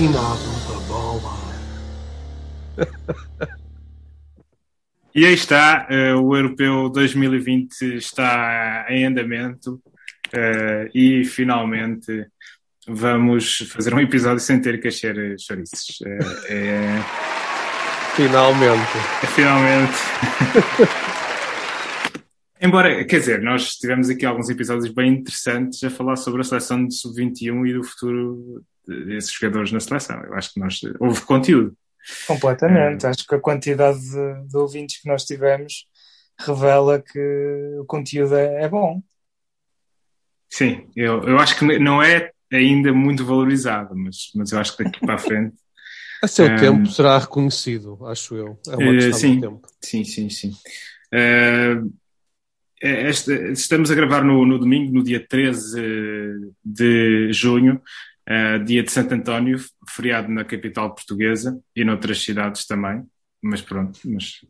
Finado da bola. E aí está, uh, o Europeu 2020 está em andamento uh, e finalmente vamos fazer um episódio sem ter que encher chouriços. Uh, é... Finalmente. É, finalmente. Embora, quer dizer, nós tivemos aqui alguns episódios bem interessantes a falar sobre a seleção de sub-21 e do futuro desses jogadores na seleção. Eu acho que nós houve conteúdo. Completamente. É... Acho que a quantidade de, de, ouvintes que nós tivemos revela que o conteúdo é, é bom. Sim, eu, eu acho que não é ainda muito valorizado, mas, mas eu acho que daqui para a frente. A seu um... tempo será reconhecido, acho eu. É uma questão uh, sim, de tempo. Sim, sim, sim. Uh, esta, estamos a gravar no, no, domingo, no dia 13 de junho, uh, dia de Santo António, feriado na capital portuguesa e noutras cidades também, mas pronto, mas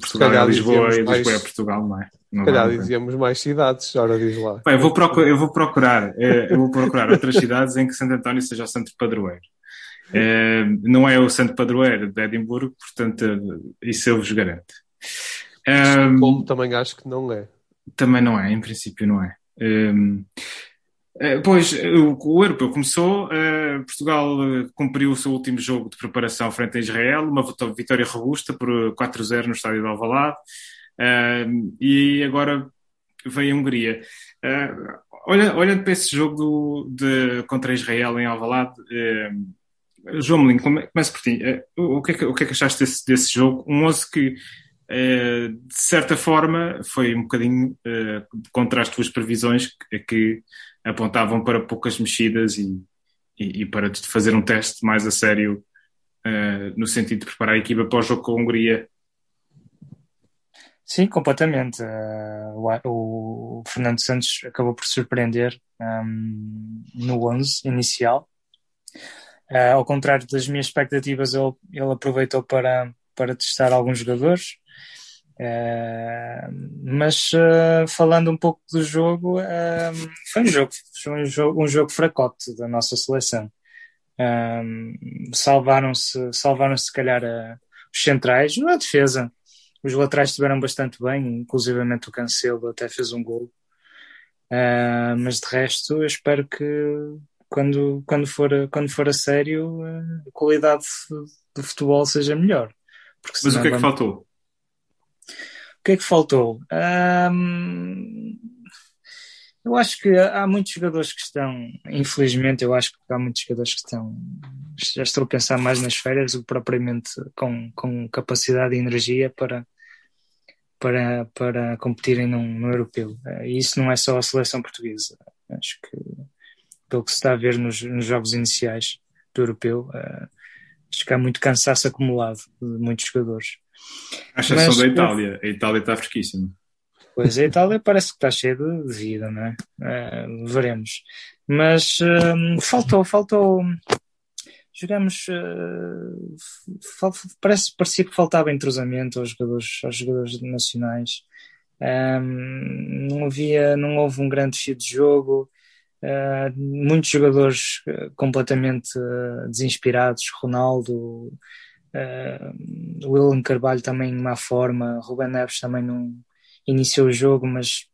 Portugal é Lisboa e Lisboa mais... é Portugal, não é? Não calhar dizíamos mais cidades, ora diz lá. Bem, eu, vou procurar, eu vou procurar, eh, eu vou procurar outras cidades em que Santo António seja o santo padroeiro. É, não é o santo padroeiro de Edimburgo, portanto, isso eu vos garanto. Um, Como também acho que não é. Também não é, em princípio não é. Um, eh, pois, o, o europeu começou, uh, Portugal uh, cumpriu o seu último jogo de preparação frente a Israel, uma vitória robusta por 4-0 no estádio de Alvalade, uh, e agora veio a Hungria. olha, olhando para esse jogo de, contra Israel em Alvalade, João Melinho, começa por ti. o, que é que, o que é que achaste desse, desse jogo? Um 11 que de certa forma, foi um bocadinho contra as tuas previsões que, que, apontavam para poucas mexidas e, e, e, para fazer um teste mais a sério uh, no sentido de preparar a equipa para o jogo com a Hungria. Sim, completamente. o, o, Fernando Santos acabou por surpreender um, no 11 inicial. ao contrário das minhas expectativas, ele, ele aproveitou para, para testar alguns jogadores Uh, mas uh, falando um pouco do jogo, uh, foi um jogo, foi um jogo, um jogo fracote da nossa seleção. salvaram-se, salvaram-se se calhar os centrais, na defesa. Os laterais estiveram bastante bem, inclusivamente o Cancelo até fez um gol. mas de resto, eu espero que quando, quando, for, quando for a sério, a qualidade do futebol seja melhor. Mas o que é que vamos... faltou? Que é que faltou? Eu acho que há muitos jogadores que estão, infelizmente, eu acho que há muitos jogadores que estão, já estou a pensar mais nas férias do que propriamente com, com capacidade e energia para, para, para competirem no europeu. E isso não é só a seleção portuguesa. Acho que, pelo que se está a ver nos, nos jogos iniciais do europeu, uh, acho que há muito cansaço acumulado de muitos jogadores. A exceção Mas, da Itália. A Itália está fresquíssima. Pois, a Itália parece que está cheia de vida, não é? Uh, veremos. Mas uh, faltou, faltou. Jogamos. Uh, fal, parece, parecia que faltava entrosamento aos jogadores, aos jogadores nacionais. Um, não havia, não houve um grande fio de jogo. Uh, muitos jogadores completamente desinspirados. Ronaldo, Uh, William Carvalho também em má forma, Ruben Neves também não iniciou o jogo, mas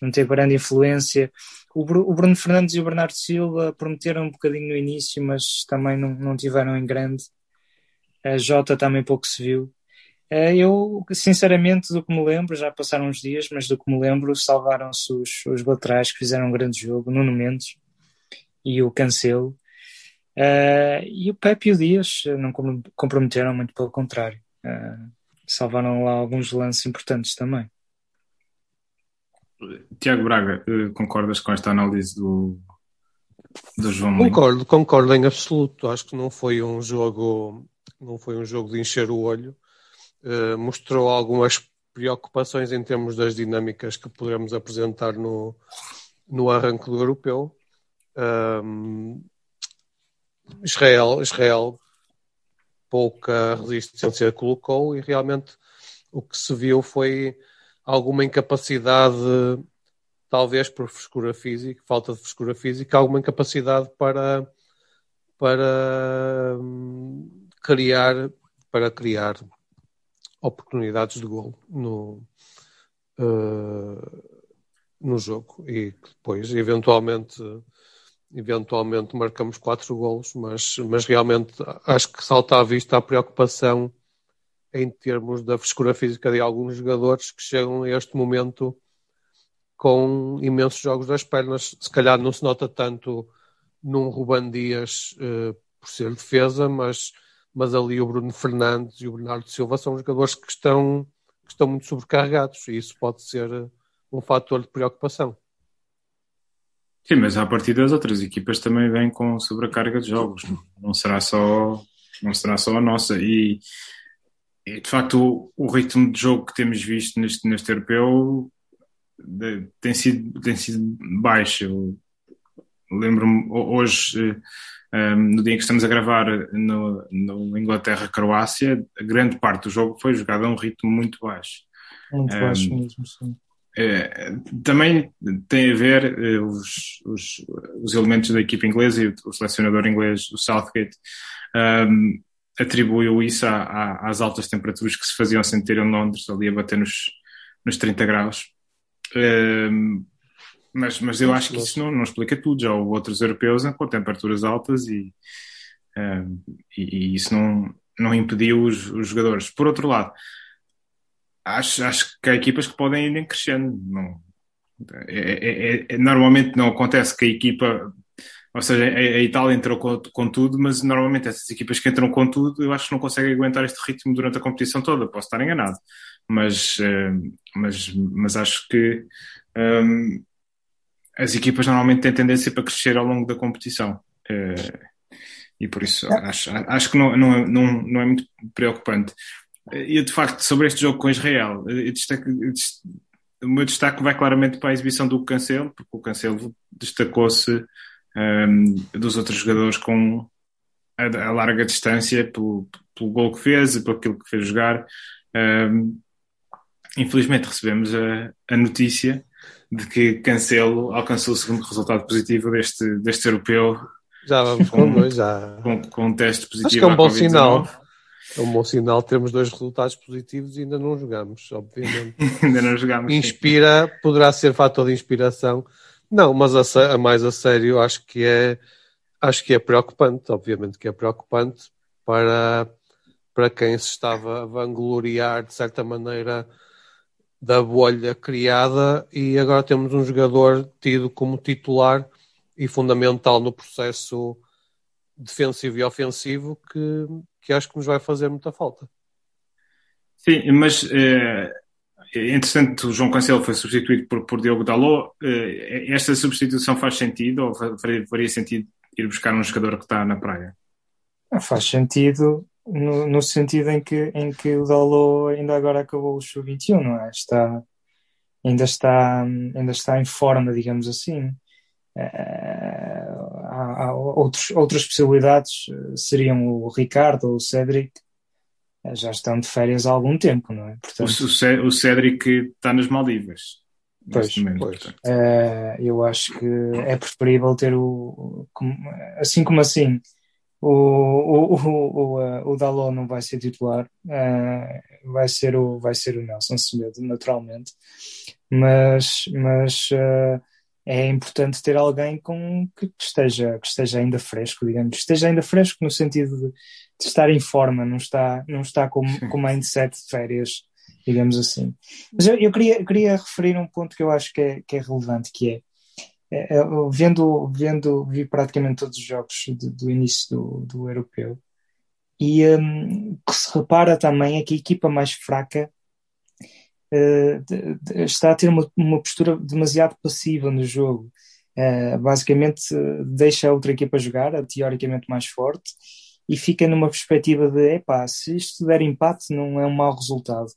não teve grande influência. O, o Bruno Fernandes e o Bernardo Silva prometeram um bocadinho no início, mas também não, não tiveram em grande. A Jota também pouco se viu. Uh, eu, sinceramente, do que me lembro, já passaram uns dias, mas do que me lembro, salvaram-se os, os laterais que fizeram um grande jogo, Nuno Mendes e o Cancelo. Uh, e o Pepe e o Dias não comprometeram, muito pelo contrário. Uh, salvaram lá alguns lances importantes também. Tiago Braga, eh, concordas com esta análise do, do João Concordo, concordo em absoluto. Acho que não foi um jogo, não foi um jogo de encher o olho. Uh, mostrou algumas preocupações em termos das dinâmicas que podemos apresentar no, no arranque do europeu. Israel, Israel pouca resistência colocou e realmente o que se viu foi alguma incapacidade, talvez por frescura física, falta de frescura física, alguma incapacidade para, para hum, criar, para criar oportunidades de gol no, uh, no jogo e depois eventualmente eventualmente marcamos quatro golos, mas, mas realmente acho que salta à vista a preocupação em termos da frescura física de alguns jogadores que chegam a este momento com imensos jogos das pernas. Se calhar não se nota tanto num Ruban Dias uh, por ser defesa, mas, mas ali o Bruno Fernandes e o Bernardo Silva são jogadores que estão, que estão muito sobrecarregados e isso pode ser um fator de preocupação. Sim, mas a partir das outras equipas também vêm com sobrecarga de jogos. Não será só, não será só a nossa. E, e de facto o, o, ritmo de jogo que temos visto neste, neste europeu de, tem, sido, tem sido baixo. Lembro-me hoje, um, eh, no dia em que estamos a gravar no, no Inglaterra-Croácia, grande parte do jogo foi jogado a um ritmo muito baixo. Muito baixo um, mesmo, sim. É, também tem a ver eh, os, os, os, elementos da equipa inglesa e o, o selecionador inglês, o Southgate, um, atribuiu isso a, a, às altas temperaturas que se faziam sentir em Londres, ali a bater nos, nos 30 graus. Um, mas, mas eu acho que isso não, não explica tudo. Já houve outros europeus com temperaturas altas e, um, e, e, isso não, não impediu os, os jogadores. Por outro lado, acho, acho que há equipas que podem ir crescendo. Não, é, é, é, é, normalmente não acontece que a equipa, ou seja, a, a Itália entrou com, com, tudo, mas normalmente essas equipas que entram com tudo, eu acho que não conseguem aguentar este ritmo durante a competição toda. Posso estar enganado, mas, uh, mas, mas acho que um, as equipas normalmente têm tendência para crescer ao longo da competição. Uh, e por isso acho, acho que não, não, não, não é muito preocupante. E de facto, sobre este jogo com Israel, destaque, o meu destaque vai claramente para a exibição do Cancelo, porque o Cancelo destacou-se um, dos outros jogadores com a, a, larga distância pelo, pelo gol que fez e por aquilo que fez jogar. Um, infelizmente recebemos a, a, notícia de que Cancelo alcançou o segundo resultado positivo deste, deste europeu. Já vamos com, com, já. com, com um teste positivo. Acho que é um bom sinal. É um bom sinal termos dois resultados positivos e ainda não jogamos, obviamente. ainda não jogamos. Inspira, sim. poderá ser fator de inspiração. Não, mas a, a, mais a sério, acho que é acho que é preocupante, obviamente que é preocupante para, para quem se estava a vangloriar de certa maneira da bolha criada e agora temos um jogador tido como titular e fundamental no processo defensivo e ofensivo que, que acho que nos vai fazer muita falta. Sim, mas é, entretanto o João Cancelo foi substituído por, por Diogo Dalot. É, esta substituição faz sentido ou faria, sentido ir buscar um jogador que está na praia? Faz sentido no, no, sentido em que, em que o Dalot ainda agora acabou o sub-21, não é? Está, ainda, está, ainda está em forma, digamos assim. É, há, há outros, outras possibilidades eh, seriam o Ricardo ou o Cédric, eh, já estão de férias há algum tempo, não é? Portanto, o, o Cédric está nas Maldivas. Pois, momento, pois. Uh, eu acho que é preferível ter o. Assim como assim, o, o, o, o, o Dalot não vai ser titular, uh, vai, ser o, vai ser o Nelson Semedo, naturalmente, mas, mas uh, é importante ter alguém com que esteja, que esteja ainda fresco, digamos, esteja ainda fresco no sentido de, de estar em forma, não está, não está com, com mindset de férias, digamos assim. Mas eu, eu queria, queria referir um ponto que eu acho que é, que é relevante, que é, é, é vendo, vendo, vi praticamente todos os jogos do, do início do, do europeu, e um, que se repara também é que a equipa mais fraca está a ter uma, uma, postura demasiado passiva no jogo. Uh, basicamente deixa a outra equipa jogar, a teoricamente mais forte, e fica numa perspectiva de epá, se isto der empate não é um mau resultado.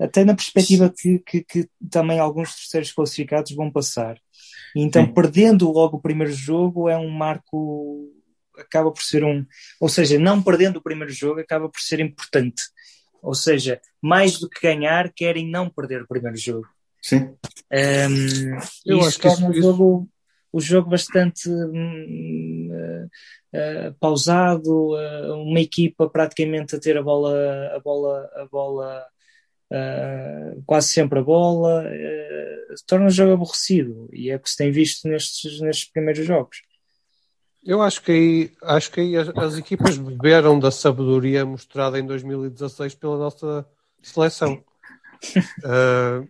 Até na perspectiva que, que, que também alguns terceiros classificados vão passar. Então, Sim. perdendo logo o primeiro jogo é um marco acaba por ser um, ou seja, não perdendo o primeiro jogo acaba por ser importante, ou seja, mais do que ganhar, querem não perder o primeiro jogo. Sim. Um, Eu acho que isso, o, jogo, o jogo bastante uh, uh, pausado, uh, uma equipa praticamente a ter a bola, a bola, a bola, quase sempre a bola, torna o jogo aborrecido e é o que se tem visto nestes, nestes primeiros jogos. Eu acho que aí, acho que aí as, as equipas beberam da sabedoria mostrada em 2016 pela nossa seleção. Uh,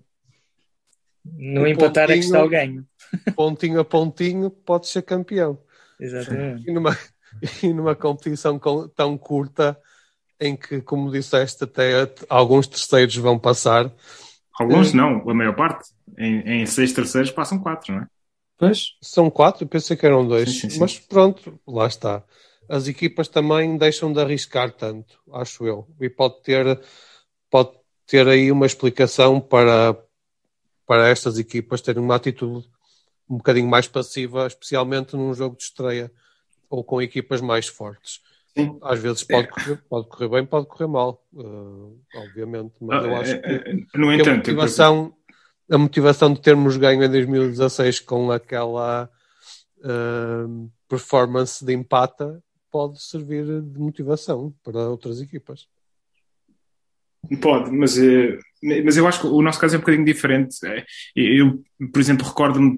no empatar é que está o ganho. Pontinho a pontinho pode ser campeão. Exatamente. E numa, e numa competição com, tão curta em que, como disseste, até alguns terceiros vão passar. Alguns uh, não, a maior parte. Em, em seis terceiros passam quatro, não é? Pois, são quatro, pensei que eram dois. Sim, sim, sim. Mas pronto, lá está. As equipas também deixam de arriscar tanto, acho eu. E pode ter, pode ter aí uma explicação para, para estas equipas terem uma atitude um bocadinho mais passiva, especialmente num jogo de estreia ou com equipas mais fortes. Sim. Às vezes pode, é. correr, pode correr bem, pode correr mal, uh, obviamente, mas ah, eu acho que, eh, no entanto, a motivação, a motivação de termos ganho em 2016 com aquela uh, performance de empata pode servir de motivação para outras equipas. Pode, mas, eh, mas eu acho que o nosso caso é um bocadinho diferente. É, eu, por exemplo, recordo-me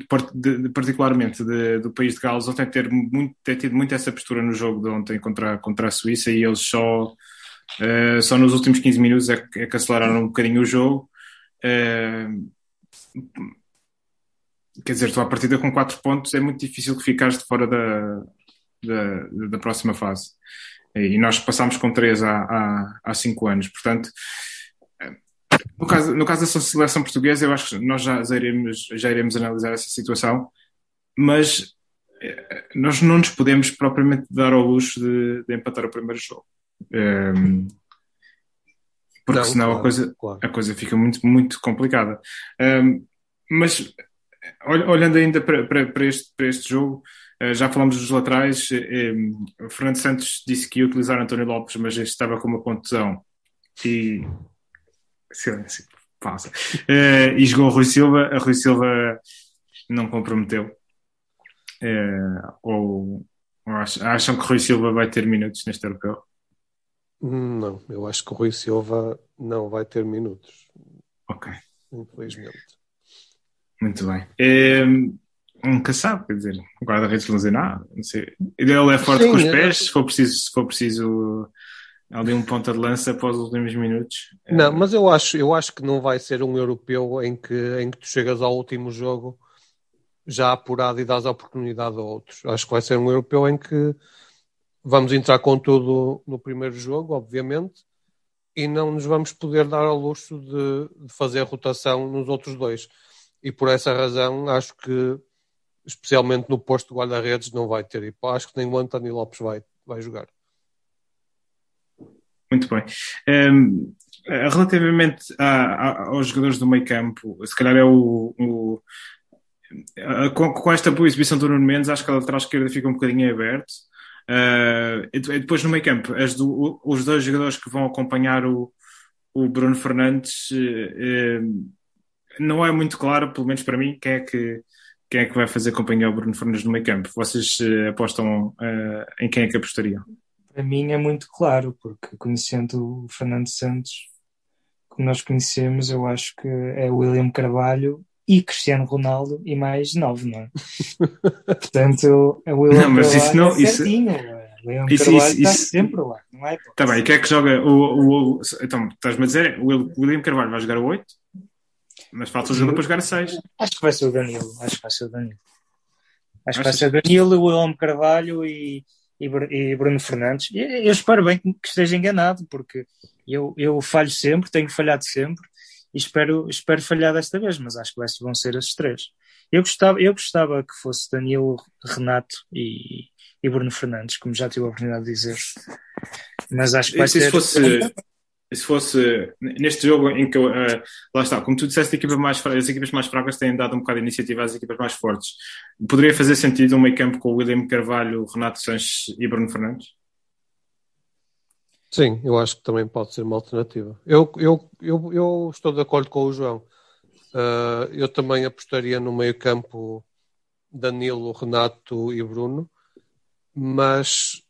particularmente de, do país de Gales ontem ter, muito, ter tido muito essa postura no jogo de ontem contra, contra a Suíça e eles só, uh, só nos últimos 15 minutos é, é que aceleraram um bocadinho o jogo. Uh, quer dizer, tu à partida com 4 pontos é muito difícil que ficares de fora da, da, da próxima fase. E nós passámos com três há, há, há cinco anos. Portanto, no caso, no caso da seleção portuguesa, eu acho que nós já, já, iremos, já iremos analisar essa situação, mas eh, nós não nos podemos propriamente dar ao luxo de, de empatar o primeiro jogo. Um, ehm, porque não, senão claro, a, coisa, claro. a coisa fica muito, muito complicada. Um, ehm, mas olhando ainda para, para, para, este, para este jogo, eh, já falamos dos laterais. Eh, o Fernando Santos disse que ia utilizar António Lopes, mas este estava com uma contusão e. Silêncio, passa. Eh, e jogou Rui Silva. A Rui Silva não comprometeu. ou, ou acham que Rui Silva vai ter minutos neste europeu? Não, eu acho que o Rui Silva não vai ter minutos. Ok. Infelizmente. Muito bem nunca sabe, quer dizer, o guarda-redes lesionado, não sei. Ele é forte Sim, com os pés, se for preciso, se for preciso ali um ponta de lança após os últimos minutos. Não, mas eu acho, eu acho que não vai ser um europeu em que, em que tu chegas ao último jogo já apurado e dás a oportunidade a outros. Acho que vai ser um europeu em que vamos entrar com tudo no primeiro jogo, obviamente, e não nos vamos poder dar ao luxo de, de fazer rotação nos outros dois. E por essa razão acho que especialmente no posto de guarda-redes, não vai ter. Acho que nem o António Lopes vai, vai jogar. Muito bem. Um, relativamente a, a, aos jogadores do meio campo, se calhar é o. o com, com, esta boa exibição do Nuno Mendes, acho que a lateral esquerda fica um bocadinho aberto. Uh, e depois no meio campo, do, os dois jogadores que vão acompanhar o, o Bruno Fernandes, uh, não é muito claro, pelo menos para mim, quem é que quem é que vai fazer companhia ao Bruno Fernandes no meio campo? Vocês apostam em quem é que apostariam? Para mim é muito claro, porque conhecendo o Fernando Santos, como nós conhecemos, eu acho que é William Carvalho e Cristiano Ronaldo e mais nove, não é? Portanto, é o William não, mas Carvalho isso não, é certinho, isso... É? William isso, Carvalho isso, está isso... sempre lá, não é? Está bem, e quem é que joga o, o, o então, estás-me a dizer, o William Carvalho vai jogar o 8? Mas falta o jogo para jogar a 6. Acho que vai ser o Danilo. Acho que vai ser o Danilo. Acho que vai ser o Danilo, o William Carvalho e, e, e Bruno Fernandes. E, eu espero bem que esteja enganado, porque eu, eu falho sempre, tenho falhado sempre e espero, espero falhar desta vez, mas acho que vai, vão ser esses três. Eu gostava, eu gostava que fosse Danilo, Renato e, e Bruno Fernandes, como já tive a oportunidade de dizer. Mas acho que vai e se ser. Fosse, se fosse neste jogo em que uh, lá está, como tu disseste, equipa mais, as equipas mais fracas têm dado um bocado de iniciativa às equipas mais fortes. Poderia fazer sentido um meio campo com o William Carvalho, Renato Sanches e Bruno Fernandes? Sim, eu acho que também pode ser uma alternativa. Eu, eu, eu, eu estou de acordo com o João. Uh, eu também apostaria no meio campo Danilo, Renato e Bruno. mas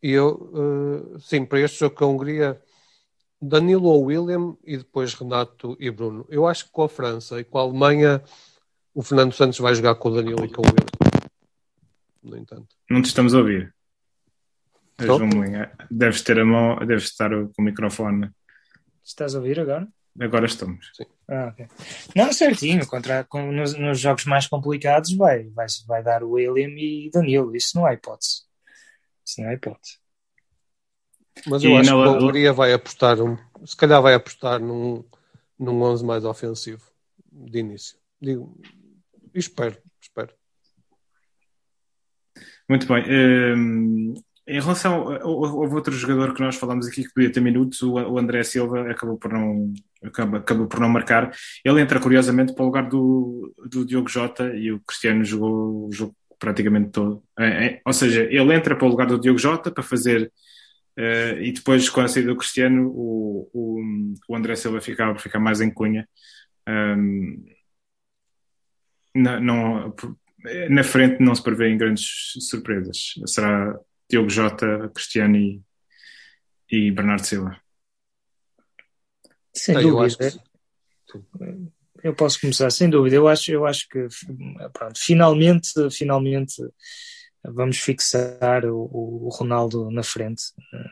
eu, uh, sim, para este jogo com a Hungria, Danilo ou William e depois Renato e Bruno. Eu acho que com a França e com a Alemanha, o Fernando Santos vai jogar com o Danilo e com o William. No entanto. Não te estamos a ouvir. João Moinha, deves ter a mão, deves estar com o microfone. Estás a ouvir agora? Agora estamos. Sim. Ah, okay. Não, certinho. Contra, com, nos, nos, jogos mais complicados vai, vai, vai dar o William e Danilo. Isso não é hipótese. Isso não é hipótese. Mas eu e acho que a Hungria vai apostar, um, se calhar vai apostar num, num 11 mais ofensivo de início. Digo, espero, espero. Muito bem. Um, em relação, houve outro jogador que nós falámos aqui que podia ter minutos, o André Silva acabou por não, acabou, acabou por não marcar. Ele entra curiosamente para o lugar do, do Diogo Jota e o Cristiano jogou o jogo praticamente todo. É, é, ou seja, ele entra para o lugar do Diogo Jota para fazer Uh, e depois, com a saída do Cristiano, o, o, o André Silva ficava por ficar mais em cunha. Na, não, na frente não se prevêem grandes surpresas. Será Diogo Jota, Cristiano e, e Bernardo Silva. Sem ah, dúvida. Eu, eu, posso começar, sem dúvida. Eu acho, eu acho que pronto, finalmente, finalmente vamos fixar o, o, Ronaldo na frente.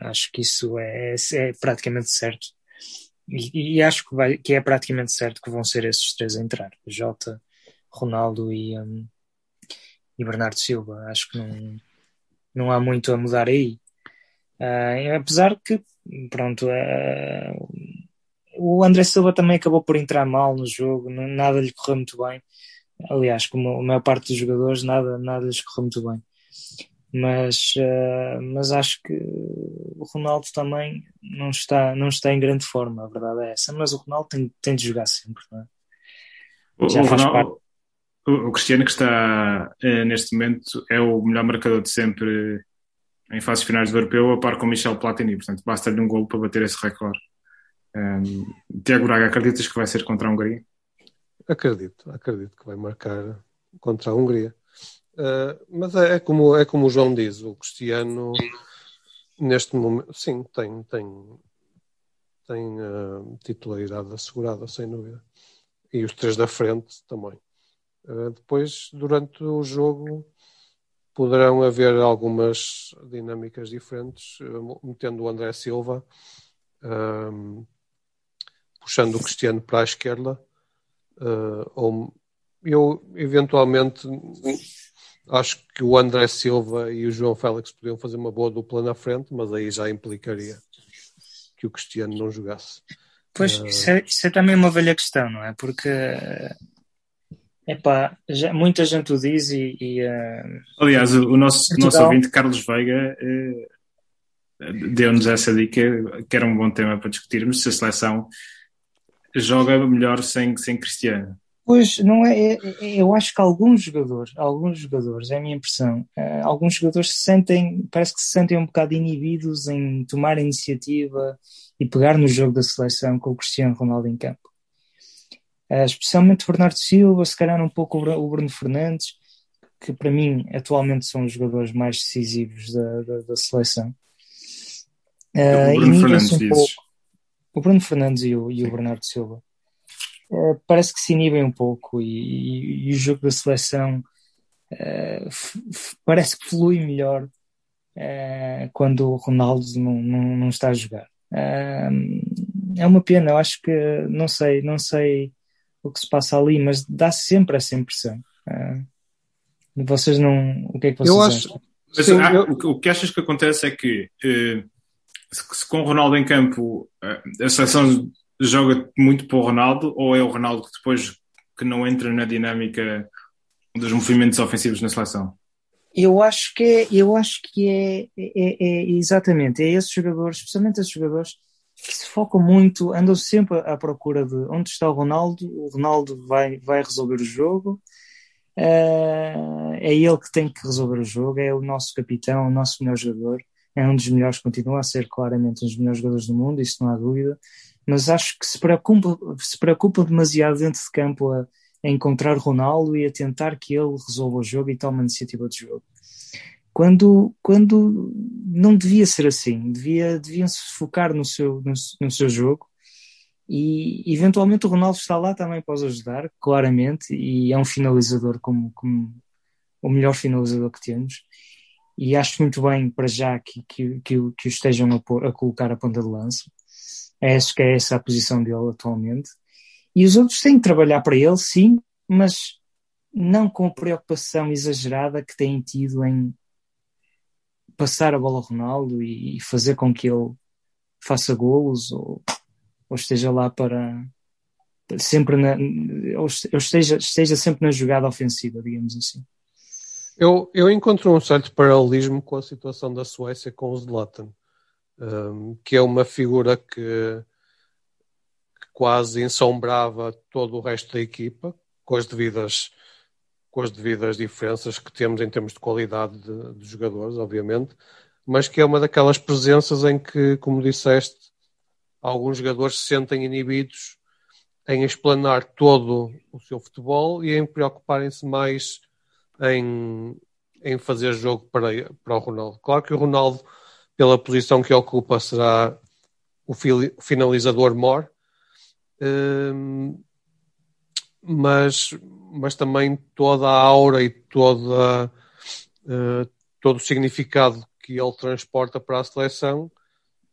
Acho que isso é, é praticamente certo. E, e, acho que, vai, que é praticamente certo que vão ser esses três a entrar: Jota, Ronaldo e, um, e Bernardo Silva. Acho que não, não há muito a mudar aí. Uh, apesar que, pronto, uh, o André Silva também acabou por entrar mal no jogo, nada lhe correu muito bem. Aliás, como a maior parte dos jogadores, nada, nada lhes correu muito bem mas, uh, mas acho que o Ronaldo também não está, não está em grande forma, a verdade é essa. Mas o Ronaldo tem, tem de jogar sempre, não é? Já o, faz Ronaldo, o, o Cristiano, que está uh, neste momento, é o melhor marcador de sempre em fases finais do europeu, a par com Michel Platini. Portanto, basta-lhe um gol para bater esse recorde. Um, ehm, Tiago Braga, acreditas que vai ser contra a Hungria? Acredito, acredito que vai marcar contra a Hungria. Uh, mas é, é, como, é como o João diz, o Cristiano neste momento, sim, tem, tem, tem uh, titularidade assegurada, sem dúvida. E os três da frente também. Uh, depois, durante o jogo, poderão haver algumas dinâmicas diferentes, metendo o André Silva, puxando o Cristiano para a esquerda, ou eu eventualmente Acho que o André Silva e o João Félix podiam fazer uma boa dupla na frente, mas aí já implicaria que o Cristiano não jogasse. Pois, uh... isso, é, isso, é, também uma velha questão, não é? Porque epá, já, muita gente o diz e. e uh... Aliás, o, nosso, nosso ouvinte Carlos Veiga uh, deu-nos essa dica que era um bom tema para discutirmos se a seleção joga melhor sem, sem Cristiano. Pois, não é, é, é, eu acho que alguns jogadores, alguns jogadores, é a minha impressão, uh, alguns jogadores se sentem, parece que se sentem um bocado inibidos em tomar iniciativa e pegar no jogo da seleção com o Cristiano Ronaldo em campo. Uh, especialmente o Bernardo Silva, se calhar um pouco o Bruno Fernandes, que para mim atualmente são os jogadores mais decisivos da, da, da seleção. Uh, o Bruno Fernandes um pouco, o Bruno Fernandes e o, e o Bernardo Silva. Eh, parece que se inibem um pouco e, e, e o jogo da seleção uh, parece que flui melhor uh, quando o Ronaldo não, não, não está a jogar. é uma pena, eu acho que não sei, não sei o que se passa ali, mas dá sempre essa impressão. vocês não. O que é que vocês eu acho, mas, Sim, ah, eu... o, que achas que acontece é que se, se com o Ronaldo em campo a seleção joga muito para o Ronaldo ou é o Ronaldo que depois que não entra na dinâmica dos movimentos ofensivos na seleção? Eu acho que é, eu acho que é, é, é exatamente, é esses jogadores, especialmente esses jogadores que se focam muito, andam sempre à procura de onde está o Ronaldo, o Ronaldo vai, vai resolver o jogo, uh, é ele que tem que resolver o jogo, é o nosso capitão, o nosso melhor jogador, é um dos melhores, continua a ser claramente um dos melhores jogadores do mundo, isso não há dúvida, mas acho que se preocupa, se preocupa demasiado dentro de campo a, a encontrar Ronaldo e a tentar que ele resolva o jogo e tome a iniciativa do jogo. Quando, quando não devia ser assim, devia, deviam se focar no seu, no, no seu jogo e eventualmente o Ronaldo está lá também para os ajudar, claramente, e é um finalizador como, como o melhor finalizador que temos. E acho muito bem para já que, que, que, o estejam a, pôr, a colocar a ponta de lança. Acho que é essa a posição dele atualmente. E os outros têm que trabalhar para ele, sim, mas não com a preocupação exagerada que têm tido em passar a bola ao Ronaldo e fazer com que ele faça golos ou, ou esteja lá para sempre na, ou esteja, esteja sempre na jogada ofensiva, digamos assim. Eu, eu encontro um certo paralelismo com a situação da Suécia com o Zlatan, um, que é uma figura que, que, quase ensombrava todo o resto da equipa, com as devidas com as devidas diferenças que temos em termos de qualidade de, de jogadores, obviamente, mas que é uma daquelas presenças em que, como disseste, alguns jogadores se sentem inibidos em explanar todo o seu futebol e em preocuparem-se mais em, em fazer jogo para, para o Ronaldo. Claro que o Ronaldo, pela posição que ocupa, será o finalizador mor, hum, mas, mas também toda a aura e toda, uh, todo o significado que ele transporta para a seleção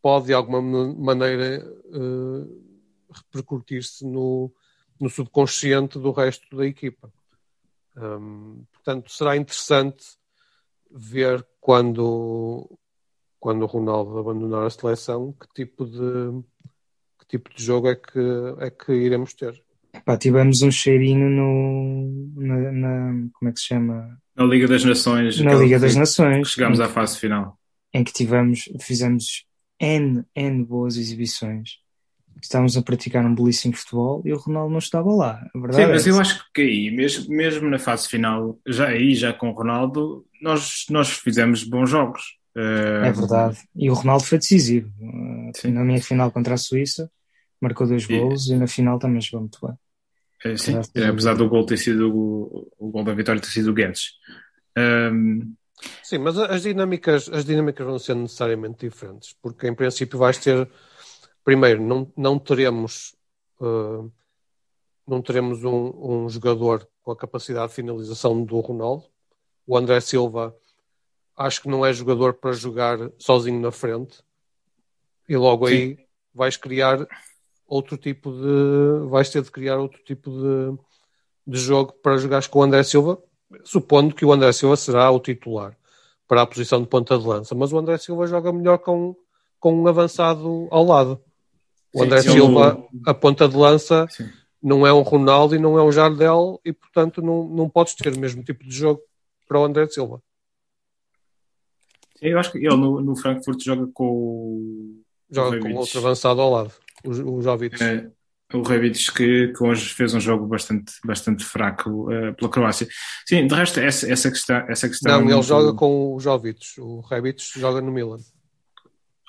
pode de alguma maneira uh, repercutir-se no, no subconsciente do resto da equipa. Um, portanto, será interessante ver quando, quando o Ronaldo abandonar a seleção que tipo de, que tipo de jogo é que, é que iremos ter. Pá, tivemos um cheirinho no, na, na, como é que se chama? Na Liga das Nações. Na Liga das Nações. Chegámos à fase final. Em que tivemos, fizemos N, N boas exibições estávamos a praticar um belíssimo futebol e o Ronaldo não estava lá. A verdade Sim, é mas eu acho que aí, mesmo, mesmo na fase final, já aí, já com o Ronaldo, nós, nós fizemos bons jogos. É verdade. E o Ronaldo foi decisivo. Uh, na minha final contra a Suíça, marcou dois gols e, e na final também jogou muito bem. É, sim, é, apesar do gol ter sido o, o gol da vitória ter sido o Guedes. Um... Sim, mas as dinâmicas, as dinâmicas vão ser necessariamente diferentes, porque em princípio vais ter primeiro, não, não teremos, uh, não teremos um, um, jogador com a capacidade de finalização do Ronaldo. O André Silva acho que não é jogador para jogar sozinho na frente. E logo Sim. aí vais criar outro tipo de. vais ter de criar outro tipo de, de jogo para jogares com o André Silva, supondo que o André Silva será o titular para a posição de ponta de lança. Mas o André Silva joga melhor com, com um avançado ao lado. O André sim, Silva, sim. a ponta de lança, sim. não é um Ronaldo e não é um Jardel e, portanto, não, não podes ter o mesmo tipo de jogo para o André Silva. Eu acho que ele no, no Frankfurt joga com Joga com outro avançado ao lado, o, o Jovic. É, o Rebic que, que, hoje fez um jogo bastante, bastante fraco uh, pela Croácia. Sim, de resto, essa, essa, questão, essa questão. Não, é ele joga com o Jovic. O Rebic joga no Milan.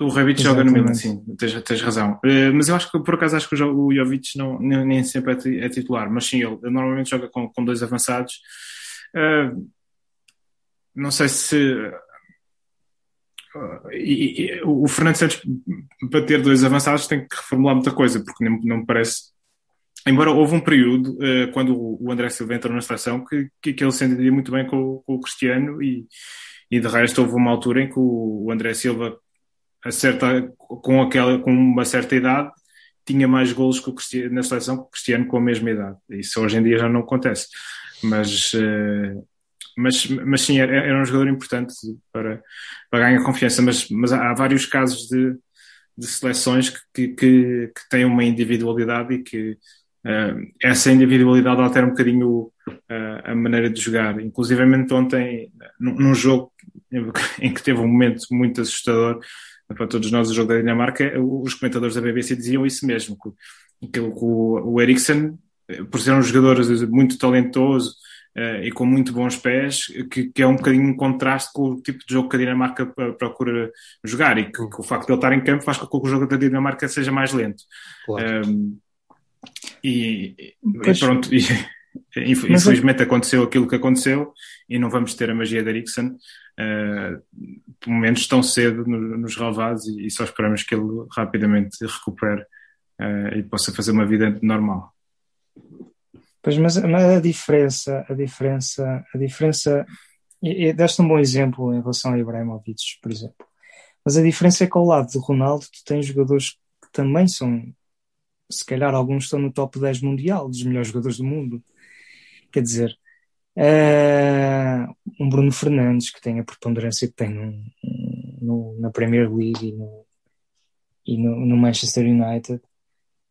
O Rabbit joga no Milan, sim, tens, tens razão. Uh, mas eu acho que, por acaso, acho que o, o Jovic não, nem, nem sempre é, é, titular, mas sim, ele, ele normalmente joga com, com dois avançados. Uh, não sei se. Uh, e, e, o Fernando Santos, para ter dois avançados, tem que reformular muita coisa, porque não, não me parece. Embora houve um período, quando o André Silva entrou na estação, que, que, que ele se entendia muito bem com, com o Cristiano, e, e de resto houve uma altura em que o, o André Silva a certa, com, aquela, com uma certa idade, tinha mais golos que o Cristiano, na seleção que o Cristiano com a mesma idade. Isso hoje em dia já não acontece. Mas, uh, mas, mas sim, era, era, um jogador importante para, para ganhar confiança. Mas, mas há, vários casos de, de seleções que, que, que, têm uma individualidade e que uh, essa individualidade altera um bocadinho uh, a maneira de jogar. Inclusive, ontem, num, num jogo em que teve um momento muito assustador, para todos nós o jogo da Dinamarca, os comentadores da BBC diziam isso mesmo, que, que o, o Eriksen, por ser um jogador muito talentoso uh, e com muito bons pés, que, que, é um bocadinho um contraste com o tipo de jogo que a Dinamarca procura jogar e que, que o facto de ele estar em campo faz com que o jogo da Dinamarca seja mais lento. Claro. Um, e, e, pronto, e, infelizmente aconteceu aquilo que aconteceu e não vamos ter a magia de Eriksen uh, pelo menos tão cedo no, nos relevados e, e, só esperamos que ele rapidamente recupere uh, e possa fazer uma vida normal. Pois, mas, mas a diferença, a diferença, a diferença, e, e deste um bom exemplo em relação a Ibrahimovic, por exemplo. Mas a diferença é que ao lado de Ronaldo tu tens jogadores que também são, se calhar alguns estão no top 10 mundial dos melhores jogadores do mundo. Quer dizer, uh, um Bruno Fernandes que tem a preponderância que tem no, no, na Premier League e no, e no Manchester United,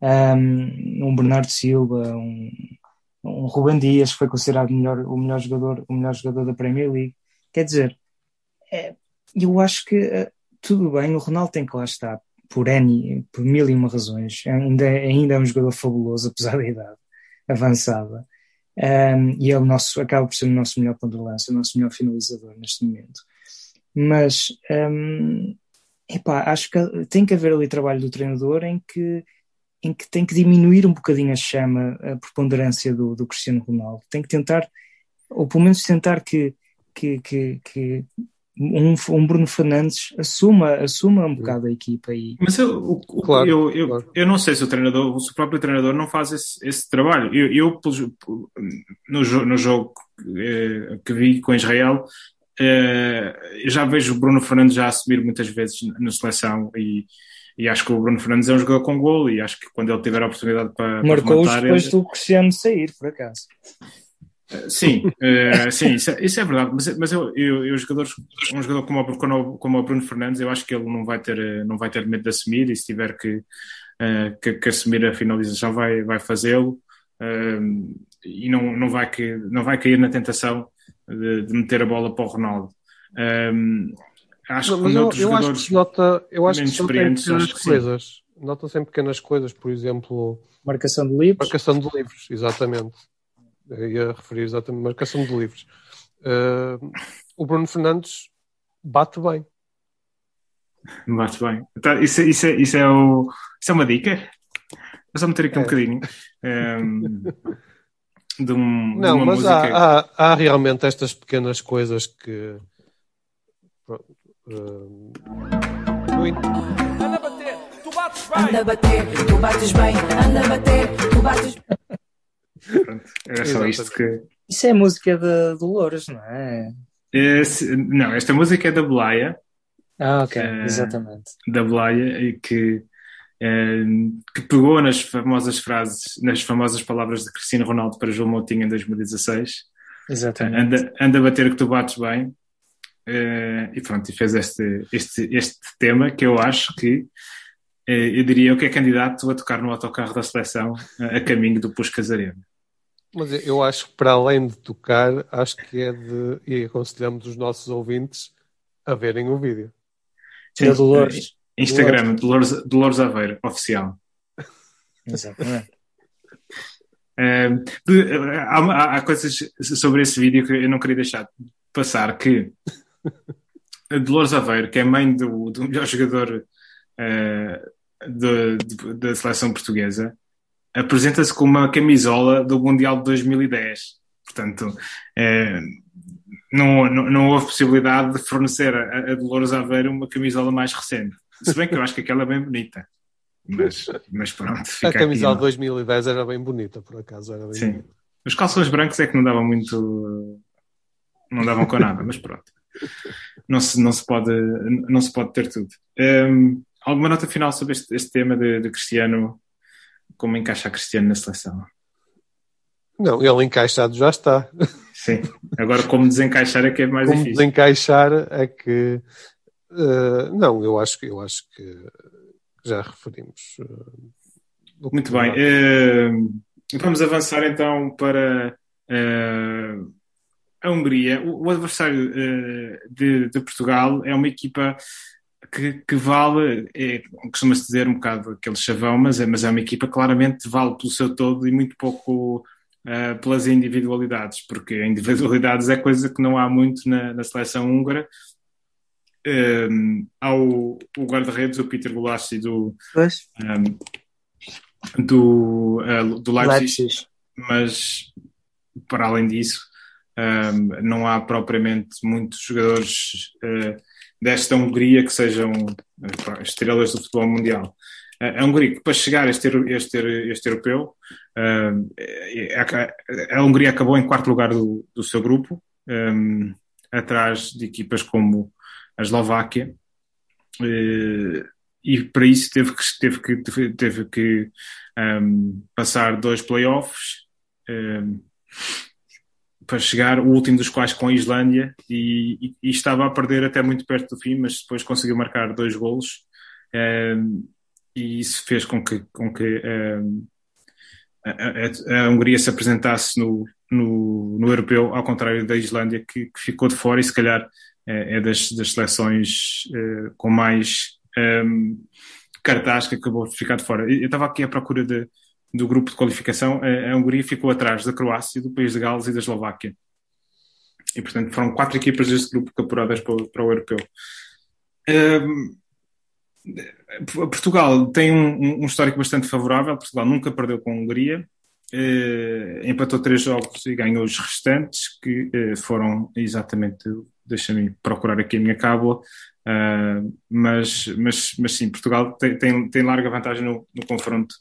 um, um Bernardo Silva, um, um Ruben Dias que foi considerado melhor, o melhor jogador, o melhor jogador da Premier League. Quer dizer, é, eu acho que uh, tudo bem, o Ronaldo tem que lá estar por N, por mil e uma razões. Ainda, ainda é um jogador fabuloso, apesar da idade avançada. Um, e é o nosso, acaba por ser o nosso melhor ponto de lança, o nosso melhor finalizador neste momento. Mas, um, epá, acho que tem que haver ali trabalho do treinador em que em que tem que diminuir um bocadinho a chama, a preponderância do, do Cristiano Ronaldo. Tem que tentar, ou pelo menos tentar que, que, que, que um, um, Bruno Fernandes assuma, assuma um bocado a equipa. E... Mas eu, o, o, claro, eu, eu, claro. eu não sei se o treinador, o próprio treinador não faz esse, esse trabalho. Eu, eu no, no jogo eh, que vi com Israel, eh, já vejo o Bruno Fernandes já assumir muitas vezes na seleção e e acho que o Bruno Fernandes é um jogador com golo e acho que quando ele tiver a oportunidade para. Marcou para depois ele... do Cristiano sair, por acaso. Uh, sim, uh, sim, isso é, isso é, verdade, mas, mas eu, eu, eu jogadores, um jogador como o, como, o Bruno Fernandes, eu acho que ele não vai ter, não vai ter medo de assumir e se tiver que, uh, que, que, assumir a finalização vai, vai fazê-lo e não, não, vai que, não vai cair na tentação de, de meter a bola para o Ronaldo. Acho que eu, eu acho que se nota, eu acho que se nota em pequenas coisas. Nota-se em pequenas coisas, por exemplo. Marcação de livros. Marcação de livros, exatamente. Eu ia referir exatamente marcação de livros. Uh, o Bruno Fernandes bate bem. Bate bem. Então, isso, isso, é, isso, é o, isso é uma dica? Vou só meter aqui é. um bocadinho. Um, de um, Não, de mas há, há, há, realmente estas pequenas coisas que Uh, anda a bater, tu bates bem. Anda a bater, tu bates bem. Anda a bater, tu bates Pronto, era só isto que. Isso é música de Dolores, não é? Esse, não, esta música é da Belaia. Ah, ok, uh, exatamente. Da Belaia e que, uh, que pegou nas famosas frases, nas famosas palavras de Cristiano Ronaldo para João Moutinho em 2016. Exatamente. anda, anda a bater que tu bates bem. Uh, e pronto, e fez este, este, este tema que eu acho que uh, eu diria que é candidato a tocar no autocarro da seleção uh, a caminho do Puskas Arena. Mas eu acho que para além de tocar, acho que é de, e aconselhamos os nossos ouvintes a verem o vídeo. Sim, Dolores. Instagram, Dolores, Dolores Aveiro, oficial. Exatamente. há, há, coisas sobre esse vídeo que eu não queria deixar passar que a Dolores Aveiro, que é mãe do, do melhor jogador uh, de, de, da seleção portuguesa, apresenta-se com uma camisola do Mundial de 2010. Portanto, uh, não, não, não, houve possibilidade de fornecer a, a Dolores Aveiro uma camisola mais recente. Se bem que eu acho que aquela é bem bonita. Mas, mas pronto. a camisola de 2010 era bem bonita, por acaso. Era bem Sim. Bonita. Os calções brancos é que não davam muito. Não davam com nada, mas pronto não se, não se, pode, não se pode ter tudo. Um, alguma nota final sobre este, este tema de, de, Cristiano? Como encaixa Cristiano na seleção? Não, ele encaixado já está. Sim, agora como desencaixar é que é mais como difícil. Desencaixar é que. Uh, não, eu acho, eu acho que já referimos. Uh, Muito bem. Uh, vamos avançar então para a Hungria, o, o adversário uh, de, de, Portugal é uma equipa que, que vale, é, costuma-se dizer um bocado aquele chavão, mas é, mas é uma equipa que claramente vale pelo seu todo e muito pouco uh, pelas individualidades, porque individualidades é coisa que não há muito na, na seleção húngara. Um, ehm, há o, o guarda-redes, o Peter Gulassi do, um, ehm, do, uh, do Leipzig, Leipzig, mas para além disso Um, não há propriamente muitos jogadores uh, desta Hungria que sejam uh, estrelas do futebol mundial. Uh, a Hungria, que para chegar a este, este, este europeu, a Hungria acabou em quarto lugar do, do seu grupo, um, atrás de equipas como a Eslováquia, e para isso teve que, teve que, teve que um, passar dois playoffs para chegar, o último dos quais com a Islândia, e, e, e, estava a perder até muito perto do fim, mas depois conseguiu marcar dois golos, um, e isso fez com que, com que a, a, a, Hungria se apresentasse no, no, no europeu, ao contrário da Islândia, que, que ficou de fora e se calhar é, é das, das seleções uh, com mais um, cartaz que acabou de ficar de fora. Eu estava aqui à procura de, do grupo de qualificação. A, a Hungria ficou atrás da Croácia, do país de Gales e da Eslováquia. E, portanto, foram quatro equipas deste grupo capturadas para, para o europeu. Um, Portugal tem um, um, histórico bastante favorável. Portugal nunca perdeu com a Hungria. Uh, empatou três jogos e ganhou os restantes, que uh, foram exatamente. Deixa-me procurar aqui a minha cábula. Uh, mas, mas, mas sim, Portugal tem, tem, tem larga vantagem no, no confronto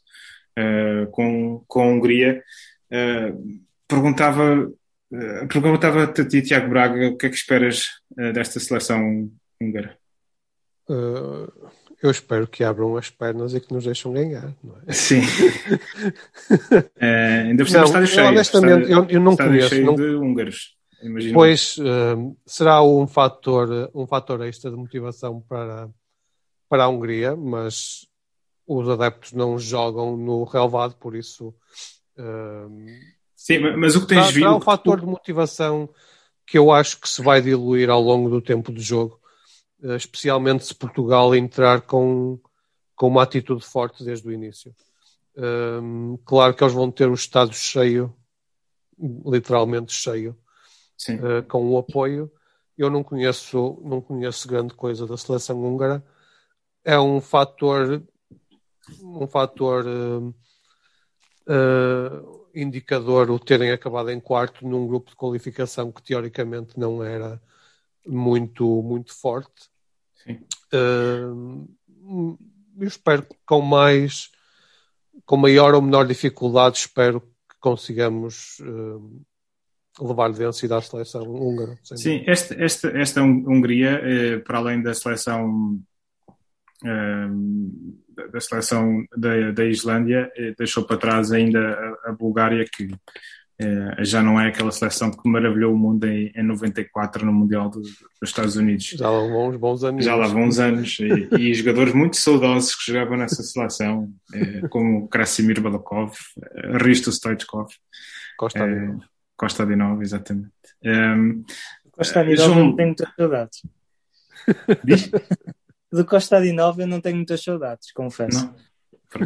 uh, com, com a Hungria. Uh, perguntava, perguntava-te a ti, Tiago Braga, o que é que esperas desta seleção húngara? eu espero que abram as pernas e que nos deixam ganhar. Não é? Sim. ainda por cima, não, estádio cheio. Honestamente, estádio, eu, eu não conheço. cheio não... de húngaros. Imagino. Pois uh, será um fator, um fator extra de motivação para, para a Hungria, mas os adeptos não jogam no relevado, por isso. Uh, Sim, mas o que tens visto. Há um fator de motivação que eu acho que se vai diluir ao longo do tempo de jogo, uh, especialmente se Portugal entrar com, com uma atitude forte desde o início. claro que eles vão ter o estado cheio, literalmente cheio, uh, com o apoio. Eu não conheço, não conheço grande coisa da seleção húngara. É um fator, um fator uh, uh, indicador o terem acabado em quarto num grupo de qualificação que teoricamente não era muito, muito forte. eu espero que com mais, com maior ou menor dificuldade, espero que consigamos levar vencida à seleção húngara. Sim, esta, esta, esta Hungria, para além da seleção da seleção da, da Islândia, eh, deixou para trás ainda a, a Bulgária, que eh, já não é aquela seleção que maravilhou o mundo em, em 94 no Mundial do, dos Estados Unidos. Já lá vão uns bons anos. Já lá vão uns anos. e, e, jogadores muito saudosos que jogavam nessa seleção, eh, como Krasimir Balakov, eh, Risto Stoichkov. Costa Costa de Nova, exatamente. Um, Costa de Nova João... não tenho muitas saudades. Diz? Do Costa de Nova eu não tenho muitas saudades, confesso.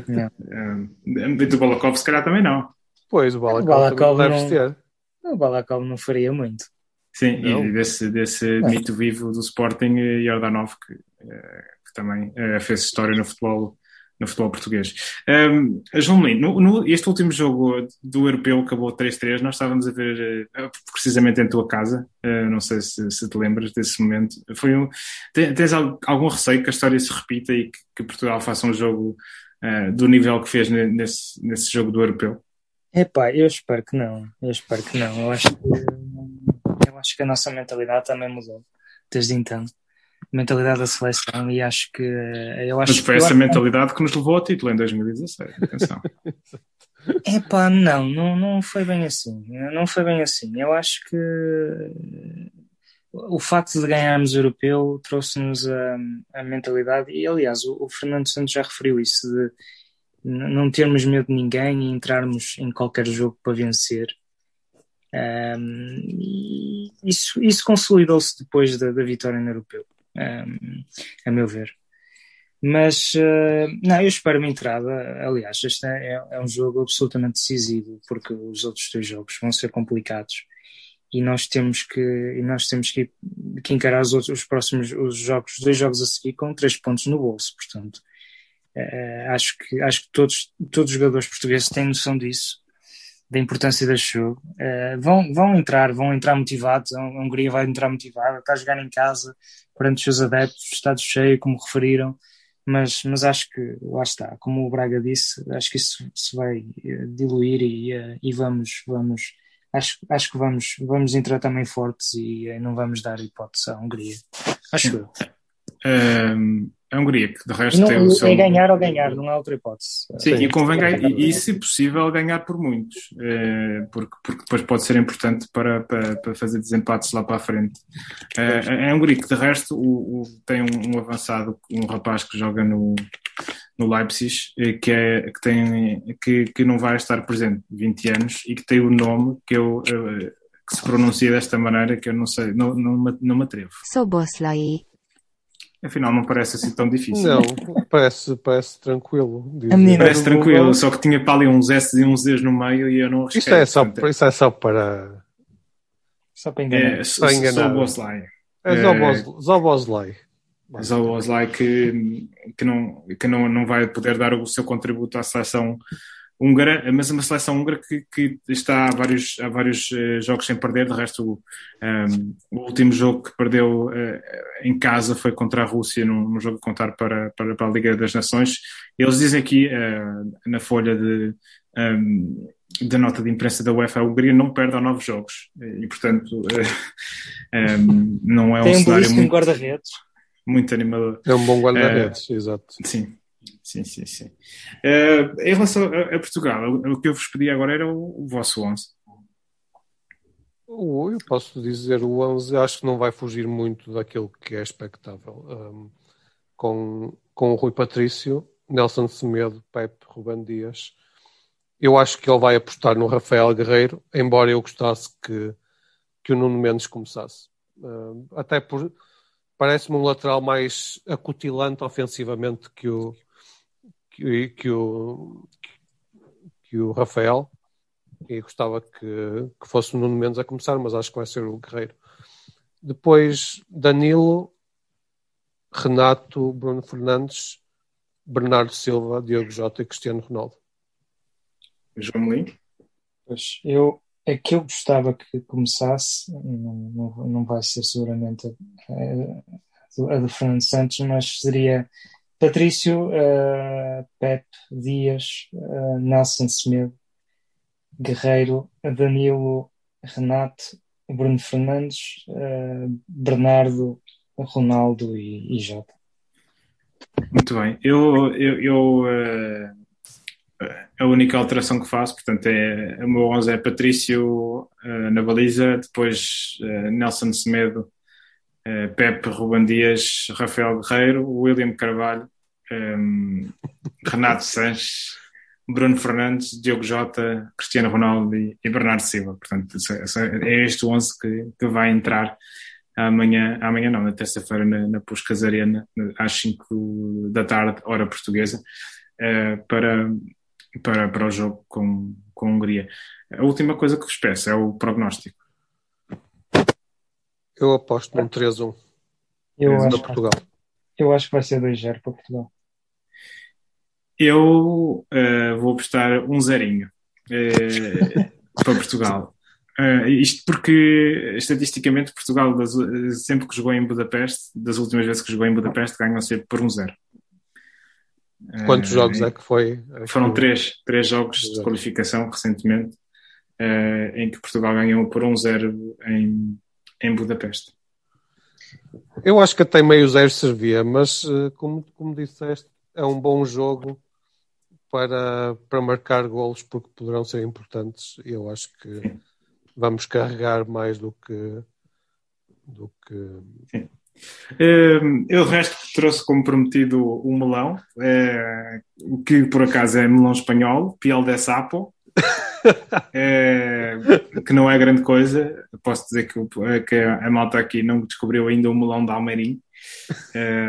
Não. não. Um, do Balakov se calhar também não. Pois, o Balakov, o Balakov não, ter. O Balakov não faria muito. Sim, não. e desse, desse mito vivo do Sporting, Jordanov, que, eh, que também eh, fez história no futebol no futebol português. Um, João Melino, no, no, este último jogo do Europeu acabou 3-3, nós estávamos a ver uh, precisamente em tua casa, uh, não sei se, se, te lembras desse momento. Foi um, tens algum receio que a história se repita e que, que Portugal faça um jogo uh, do nível que fez nesse, nesse jogo do Europeu? Epá, eu espero que não, eu espero que não. Eu acho que, eu acho que a nossa mentalidade também mudou desde então mentalidade da seleção e acho que eu acho Mas foi que essa mentalidade que nos levou ao título em 2016, atenção. Epá, não, não, não foi bem assim. Não foi bem assim. Eu acho que o facto de ganharmos o europeu trouxe-nos a, a, mentalidade, e aliás, o, o, Fernando Santos já referiu isso, de não termos medo de ninguém e entrarmos em qualquer jogo para vencer. Um, e isso, isso consolidou-se depois da, da vitória no europeu um, a meu ver. Mas, uh, não, eu espero uma entrada. Aliás, este é, é, um jogo absolutamente decisivo, porque os outros dois jogos vão ser complicados e nós temos que, e nós temos que, que encarar os, outros, os próximos os jogos, os dois jogos a seguir com três pontos no bolso. Portanto, uh, acho que, acho que todos, todos os jogadores portugueses têm noção disso. Da importância deste jogo. Uh, vão, vão entrar, vão entrar motivados. A Hungria vai entrar motivada, está a jogar em casa, perante os seus adeptos, estado cheio, como referiram. Mas, mas acho que, lá está, como o Braga disse, acho que isso se vai eh, diluir e, eh, e vamos, vamos, acho, acho que vamos, vamos entrar também fortes e não vamos dar hipótese à Hungria. Acho eu. Um, a Hungria, que de resto não, tem o seu... É ganhar ou ganhar, não há outra hipótese. Sim, Sim. e convém ganhar, e, e, se possível ganhar por muitos, eh, porque, porque depois pode ser importante para, para, para fazer desempates lá para a frente. Eh, a Hungria, que de resto o, o, tem um, um, avançado, um rapaz que joga no, no Leipzig, eh, que, é, que, tem, que, que não vai estar presente 20 anos e que tem o nome que eu que se pronuncia desta maneira que eu não sei, não, não, não me atrevo. Soboslai. Afinal, não parece assim tão difícil. Não, parece, parece tranquilo. Parece tranquilo, Google. só que tinha para ali uns S e uns Zs no meio e eu não Isto é só, isso é só para. Só para enganar. É, só, enganar. Zoboslai. É Zoboslai. Zoboslai que, que, não, que não, não vai poder dar o seu contributo à seleção húngara, mas uma seleção húngara que, que está há vários, há vários uh, jogos sem perder. De resto, o, um, ehm, o último jogo que perdeu uh, em casa foi contra a Rússia, num, num jogo a contar para, para, para, a Liga das Nações. Eles dizem aqui uh, na folha de. Um, ehm, da nota de imprensa da UEFA, a Hungria não perde a nove jogos e, portanto, um, ehm, não é um Tem um cenário muito, guarda-redes. muito animador. É um bom guarda-redes, exato. Sim, Sim, sim, sim. Uh, em relação a, a, Portugal, o que eu vos pedi agora era o, o vosso 11. Eu posso dizer o 11, acho que não vai fugir muito daquilo que é expectável. Um, com, com o Rui Patrício, Nelson Semedo, Pepe, Ruben Dias. Eu acho que ele vai apostar no Rafael Guerreiro, embora eu gostasse que, que o Nuno Mendes começasse. Até por. Parece-me um lateral mais acutilante ofensivamente que o, que, que, o, que o Rafael e gostava que, que fosse o Nuno Mendes a começar, mas acho que vai ser o Guerreiro. Depois Danilo, Renato, Bruno Fernandes, Bernardo Silva, Diogo Jota e Cristiano Ronaldo. João Melim? Pois, eu, é que eu gostava que começasse, não, não, não vai ser seguramente a, a do Fernando Santos, mas seria Patrício, uh, Pepe, Dias, uh, Nelson Semedo, Guerreiro, Danilo, Renato, Bruno Fernandes, uh, Bernardo, Ronaldo e, e Jota. Muito bem. Eu, eu, eu uh, a única alteração que faço, portanto, é o meu 11 é Patrício uh, na baliza, depois uh, Nelson Semedo, Pepe, Ruben Dias, Rafael Guerreiro, William Carvalho, um, Renato Sanches, Bruno Fernandes, Diogo Jota, Cristiano Ronaldo e, e Bernardo Silva. Portanto, é este 11 que, que vai entrar amanhã, amanhã não, na terça-feira na, na Puscas Arena, às 5 da tarde, hora portuguesa, uh, para, para, para o jogo com, com a Hungria. A última coisa que vos peço é o prognóstico. Eu aposto num 3-1 para Portugal. Eu acho que vai ser 2-0 para Portugal. Eu uh, vou apostar um zerinho uh, para Portugal. Uh, isto porque, estatisticamente, Portugal, das, sempre que jogou em Budapeste, das últimas vezes que jogou em Budapeste, ganham sempre por um zero. Quantos jogos é que foi? Foram três, três jogos Exato. de qualificação recentemente, em que Portugal ganhou por um zero em, em Budapeste. Eu acho que até meio zero servia, mas como, como disseste, é um bom jogo para, para marcar golos porque poderão ser importantes. Eu acho que vamos carregar mais do que. Do que... Sim. Ehm, eu, de resto, trouxe como prometido o melão, o que por acaso é melão espanhol, piel de sapo, é, que não é grande coisa. Posso dizer que, que a malta aqui não descobriu ainda o melão de Almeirim, é,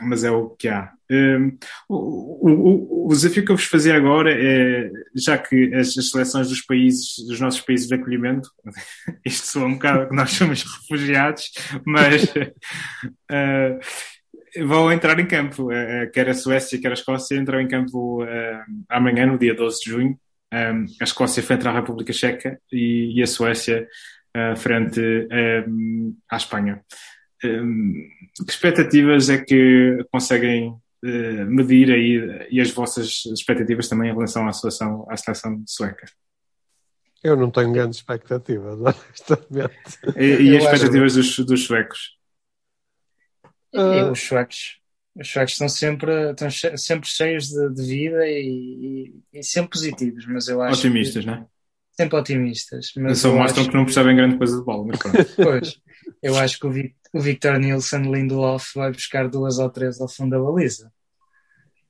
mas é o que há. Um, o, o, o, desafio que eu vos fazia agora é, já que as, as, seleções dos países, dos nossos países de acolhimento, isto soa um bocado que nós somos refugiados, mas uh, vão entrar em campo, uh, quer a Suécia, quer a Escócia, entram em campo amanhã, no dia 12 de junho, um, a Escócia frente à República Checa e, e a Suécia uh, frente um, à Espanha. Um, que expectativas é que conseguem uh, medir aí e as vossas expectativas também em relação à seleção, à seleção sueca? Eu não tenho grandes expectativas, honestamente. E, e as expectativas dos, dos suecos? Uh, os suecos os suecos estão sempre, estão sempre cheios de, de vida e, e, e, sempre positivos, mas eu acho otimistas, que, não é? Sempre otimistas. Mas só mostram que... que não percebem grande coisa de bola, mas pronto. pois, eu acho que o, Vic, o Victor Nilsson Lindelof vai buscar duas ou três ao fundo da baliza.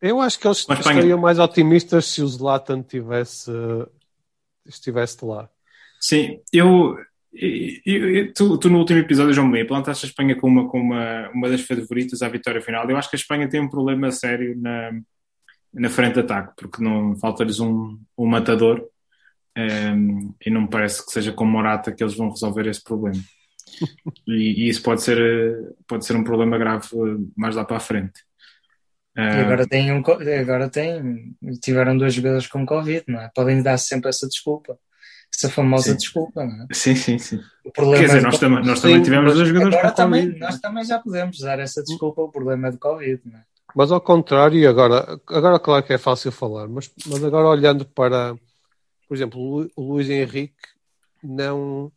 Eu acho que eles estariam mais otimistas se o Zlatan tivesse, estivesse lá. Sim, eu, e, e, tu, tu, no último episódio, João Meia, plantaste a Espanha como uma, como uma, uma das favoritas à vitória final. Eu acho que a Espanha tem um problema sério na, na frente de ataque, porque não falta-lhes um, um matador um, ehm, e não me parece que seja com Morata que eles vão resolver esse problema. E, e, isso pode ser, pode ser um problema grave mais lá para a frente. E agora tem um, agora tem, tiveram dois jogadores com Covid, não é? Podem dar sempre essa desculpa essa famosa sim. desculpa, não é? Sim, sim, sim. O problema Quer dizer, nós, também, nós também tivemos dois jogadores agora com também, COVID. Nós também já podemos dar essa desculpa ao problema de Covid, não é? Mas ao contrário, agora, agora claro que é fácil falar, mas, mas agora olhando para, por exemplo, o Luís Henrique não,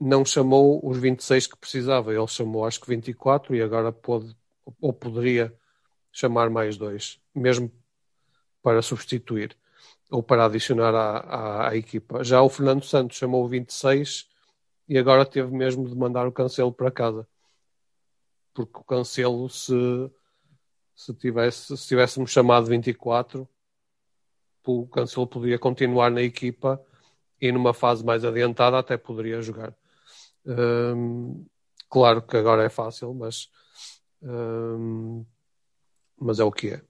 não chamou os 26 que precisava, ele chamou acho que 24 e agora pode, ou poderia chamar mais dois, mesmo para substituir ou para adicionar à, à, à, equipa. Já o Fernando Santos chamou o 26 e agora teve mesmo de mandar o Cancelo para casa. Porque o Cancelo, se, se, tivesse, se tivéssemos chamado 24, o Cancelo poderia continuar na equipa e numa fase mais adiantada até poderia jogar. Hum, claro que agora é fácil, mas, hum, mas é o que é.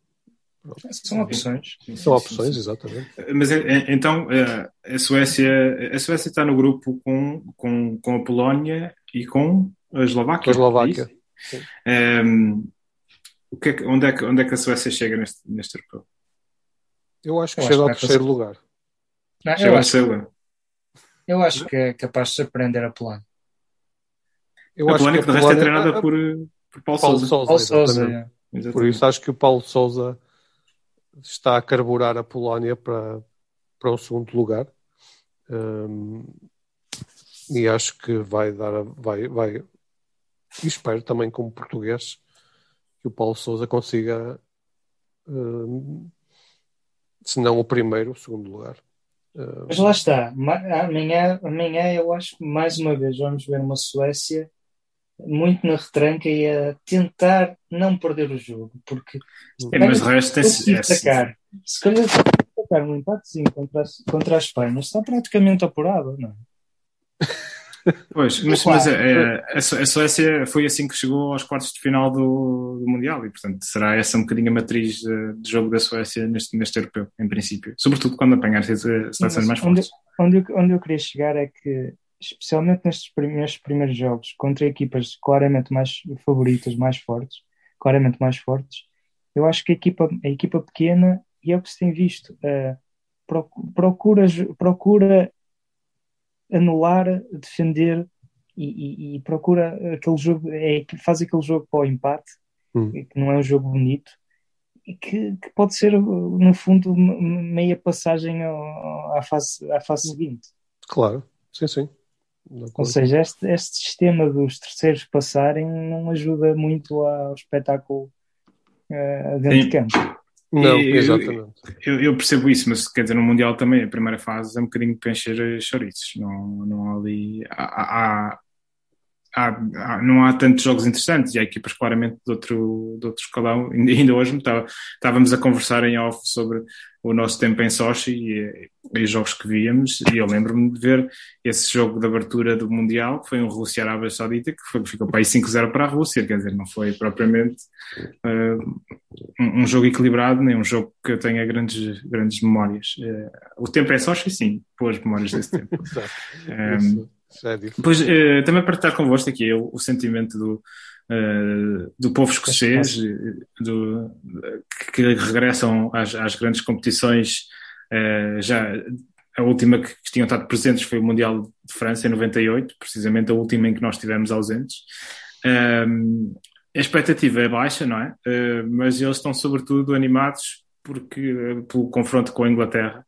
São opções. São opções, exatamente. Mas então eh, a Suécia, a Suécia está no grupo com, com, com a Polónia e com a Eslováquia. A Eslováquia. Um, ehm, o que é, onde, é que, onde é que a Suécia chega neste, neste europeu? Eu acho que eu chega acho ao terceiro lugar. Não, eu, acho, eu acho que é capaz de surpreender a Polónia. Eu a acho Polónia que, que de resto é treinada por, por Paulo, Paulo Sousa é. Por isso acho que o Paulo Sousa está a carburar a Polónia para, para o segundo lugar. Um, e acho que vai dar, vai, vai, e espero também como português que o Paulo Souza consiga, um, se não o primeiro, o segundo lugar. Um, Mas lá está, amanhã, amanhã eu acho que mais uma vez vamos ver uma Suécia muito na retranca e a tentar não perder o jogo, porque é, mas o resto tem se destacar. Se calhar destacar um empatezinho contra a, contra a Espanha, está praticamente apurado, não é? Pois, mas, mas a, a, a, Suécia foi assim que chegou aos quartos de final do, do Mundial e, portanto, será essa um bocadinho a matriz de, de jogo da Suécia neste, neste europeu, em princípio. Sobretudo quando apanhar seleções mais fortes. Onde, onde, onde eu queria chegar é que especialmente nestes primeiros, primeiros jogos, contra equipas claramente mais favoritas, mais fortes, claramente mais fortes, eu acho que a equipa, a equipa pequena, e é o que se tem visto, uh, procura, procura anular, defender e, e, e, procura aquele jogo, é, faz aquele jogo para o empate, hum. que não é um jogo bonito, e que, que pode ser, no fundo, meia passagem à fase, à fase seguinte. Claro, sim, sim. Ou seja, este, este sistema dos terceiros passarem não ajuda muito ao espetáculo uh, dentro Sim. de campo. Não, exatamente. Eu, eu, percebo isso, mas quer dizer, no Mundial também, a primeira fase é um bocadinho para encher chouriços. Não, não há ali. Há, há, há, há, não há tantos jogos interessantes e há equipas claramente de outro, de outro escalão. Ainda hoje estávamos a conversar em off sobre o nosso tempo em Sochi e, e os jogos que víamos, e eu lembro-me de ver esse jogo de abertura do Mundial, que foi um Rússia-Arábia Saudita, que foi, ficou para aí 5-0 para a Rússia, quer dizer, não foi propriamente uh, um, um, jogo equilibrado, nem um jogo que eu tenha grandes, grandes memórias. Uh, o tempo é Sochi, sim, boas memórias desse tempo. um, é depois, uh, também para estar convosco aqui, o, o sentimento do uh, do povo escocês, do, que regressam às, às, grandes competições Uh, já a última que, que tinham estado presentes foi o Mundial de França em 98, precisamente a última em que nós estivemos ausentes. Um, a expectativa é baixa, não é? Uh, mas eles estão sobretudo animados porque, pelo confronto com a Inglaterra.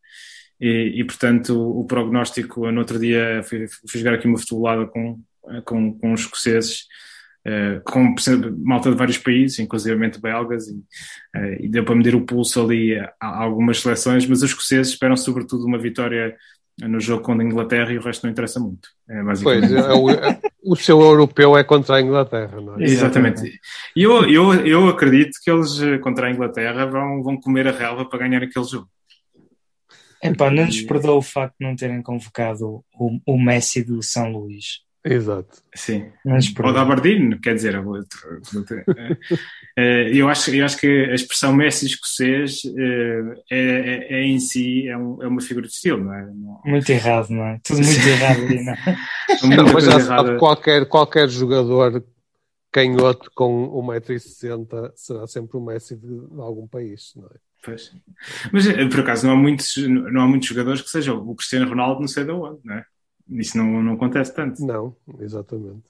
E, e portanto, o, o, prognóstico, no outro dia, fui, fui jogar aqui uma futebolada com, com, com os escoceses, uh, com malta de vários países, inclusive belgas, e, uh, e deu para medir o pulso ali a, a, algumas seleções, mas os escoceses esperam sobretudo uma vitória no jogo contra a Inglaterra e o resto não interessa muito. É, pois, é, o, é, o seu europeu é contra a Inglaterra, não é? Exatamente. E eu, eu, eu acredito que eles eh, contra a Inglaterra vão, vão comer a relva para ganhar aquele jogo. Epá, não nos perdoa o facto de não terem convocado o, o Messi do São Luís. Exato. Sim. Ou da Aberdeen, quer dizer, eh, eu acho, eu acho que a expressão Messi escocês eh, é, é, é em si é, um, é, uma figura de estilo, não é? Muito errado, não é? Tudo muito errado ali, não é? Mas já sabe, qualquer, qualquer jogador canhoto com 1,60m será sempre o Messi de, de algum país, não é? Pois. Mas eh, por acaso não há muitos, não há muitos jogadores que sejam o Cristiano Ronaldo não sei de onde, não é? Isso não, não acontece tanto. Não, exatamente.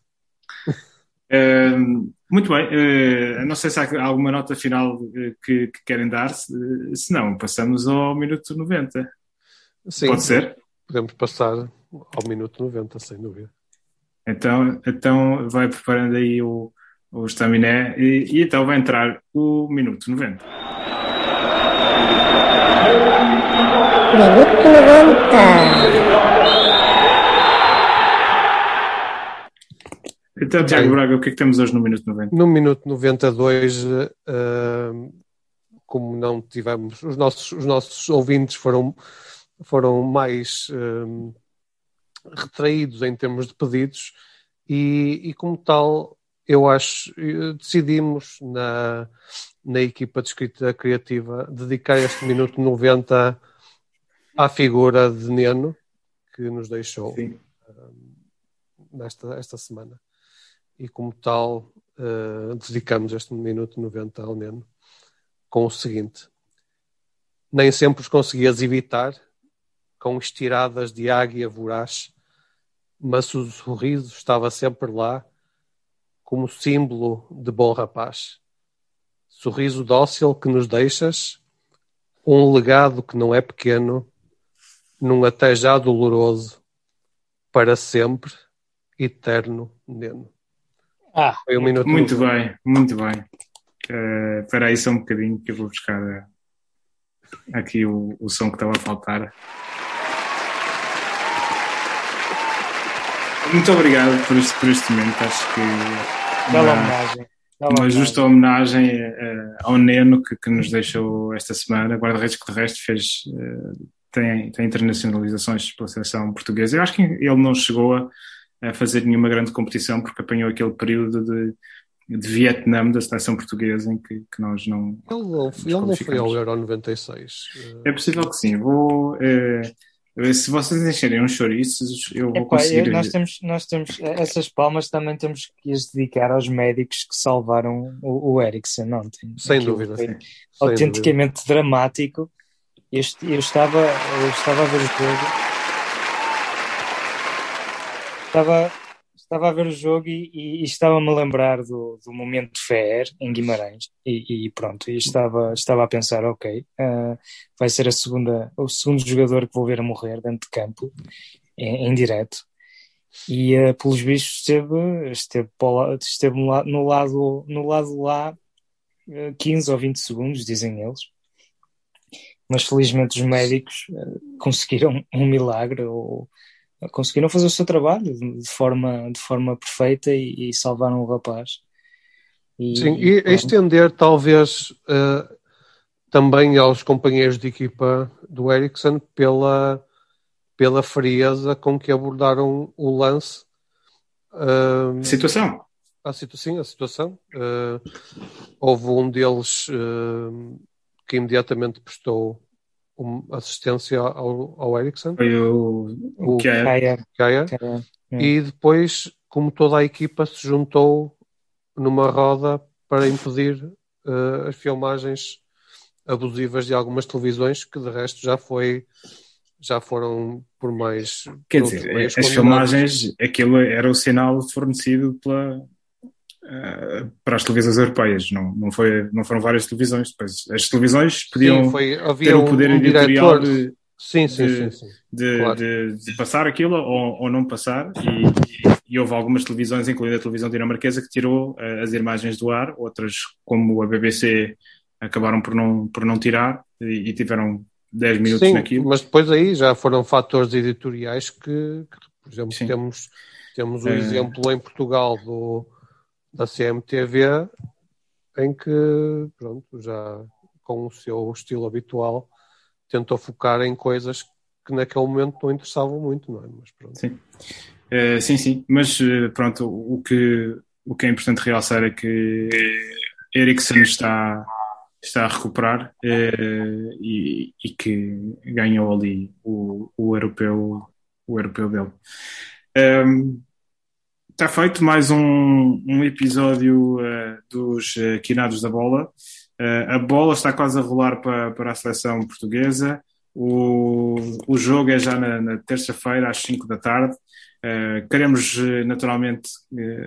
Uh, muito bem, uh, não sei se há alguma nota final eh, que, que querem dar, se, se não, passamos ao minuto 90. Sim, Pode ser? Podemos passar ao minuto 90, sem dúvida. Então, então vai preparando aí o, o estaminé e, e então vai entrar o minuto 90. Minuto 90. Então, Tiago Braga, o que é que temos hoje no minuto 90? No minuto 92, uh, como não tivemos, os nossos, os nossos ouvintes foram, foram mais uh, retraídos em termos de pedidos e, e como tal, eu acho, decidimos na, na equipa de escrita criativa dedicar este minuto 90 à figura de Neno que nos deixou uh, nesta esta semana e, como tal, uh, dedicamos este minuto 90 ao Neno com o seguinte: Nem sempre os conseguias evitar, com estiradas de águia voraz, mas o sorriso estava sempre lá, como símbolo de bom rapaz. Sorriso dócil que nos deixas, um legado que não é pequeno, num até já doloroso, para sempre, eterno Neno. Ah, Foi um minuto muito bem, muito bem. Uh, espera aí só um bocadinho que eu vou buscar uh, aqui o, o som que estava a faltar. Muito obrigado por este, por este momento. Acho que Bela homenagem. uma justa homenagem uh, ao Neno que, que, nos deixou esta semana. Guarda-redes que de resto fez, uh, tem, tem internacionalizações pela seleção portuguesa. Eu acho que ele não chegou a a fazer nenhuma grande competição, porque apanhou aquele período de, de Vietnã da seleção portuguesa em que, que nós não. Ele não, ele não foi ao Euro 96. É possível que sim. Vou. É, se vocês encherem uns chouriços, eu vou Epá, conseguir. nós, temos, nós temos essas palmas também temos que as dedicar aos médicos que salvaram o, o Ericsson ontem. Sem dúvida. Sim. Autenticamente dúvida. dramático. Eu, eu, estava, eu estava a ver o jogo Estava, estava a ver o jogo e, e, e estava-me a lembrar do, do momento Fer em Guimarães e, e, pronto, e estava, estava a pensar, ok, uh, vai ser a segunda, o segundo jogador que vou ver a morrer dentro de campo, em, em direto. E uh, pelos bichos esteve, esteve, esteve no lado, no lado lá uh, 15 ou 20 segundos, dizem eles. Mas felizmente os médicos uh, conseguiram um milagre ou conseguiram fazer o seu trabalho de forma, de forma perfeita e, e salvaram o rapaz. E, Sim, e, e estender talvez uh, também aos companheiros de equipa do Ericsson pela, pela frieza com que abordaram o lance. Uh, situação. A sim, a situação. Uh, houve um deles que imediatamente prestou assistência ao, ao Ericsson. Foi o, o, o Kaya. Kaya. Kaya. E depois, como toda a equipa se juntou numa roda para impedir uh, as filmagens abusivas de algumas televisões que de resto já foi já foram por mais quer dizer as filmagens aquilo era o sinal fornecido pela uh, para as televisões europeias não não foi não foram várias televisões depois as televisões podiam sim, foi, ter o poder um editorial de, sim, sim, de, sim. De, claro. de, passar aquilo ou, ou não passar e, e, houve algumas televisões incluindo a televisão dinamarquesa que tirou uh, as imagens do ar outras como a BBC acabaram por não, por não tirar e, e tiveram 10 minutos Sim, naquilo. Mas depois aí já foram fatores editoriais que, que por exemplo, Sim. temos, temos o é... exemplo em Portugal do, da CMTV, em que, pronto, já com o seu estilo habitual, tentou focar em coisas que naquele momento não interessavam muito, não é? Mas pronto. Sim, uh, sim, sim. Mas pronto, o que, o que é importante realçar é que Ericsson está está a recuperar eh, e, e, que ganhou ali o, o europeu o europeu dele. Um, está feito mais um, um episódio uh, dos uh, Quinados da Bola. Uh, a bola está quase a rolar para, para a seleção portuguesa. O, o jogo é já na, na terça-feira, às 5 da tarde. Queremos naturalmente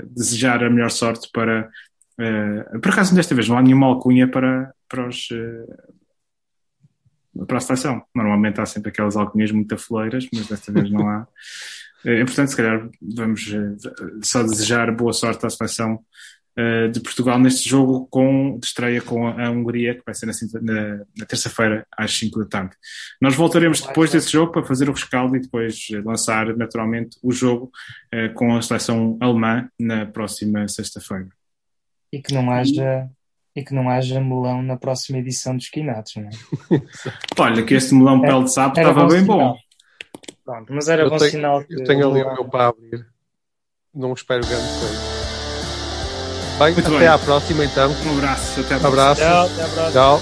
desejar a melhor sorte para por acaso, desta vez não há nenhuma alcunha para, para, os, para a seleção. Normalmente há sempre aquelas alcunhas muito afoleiras, mas desta vez não há. Uh, portanto, se calhar vamos só desejar boa sorte à seleção de Portugal neste jogo com, de estreia com a, Hungria, que vai ser na, na, na terça-feira às 5 da tarde. Nós voltaremos depois desse jogo para fazer o rescaldo e depois lançar naturalmente o jogo com a seleção alemã na próxima sexta-feira e que não haja e que não haja melão na próxima edição dos Quinatos, não é? Olha, que este melão pele de sapo estava bem sinal. bom. Pronto, mas era eu bom tenho, sinal que. Eu tenho ali o meu para abrir. Não espero grande coisa. Bem, Muito até bem. à próxima então. Um abraço, até à próxima. Um abraço. Tchau, até à próxima. Tchau.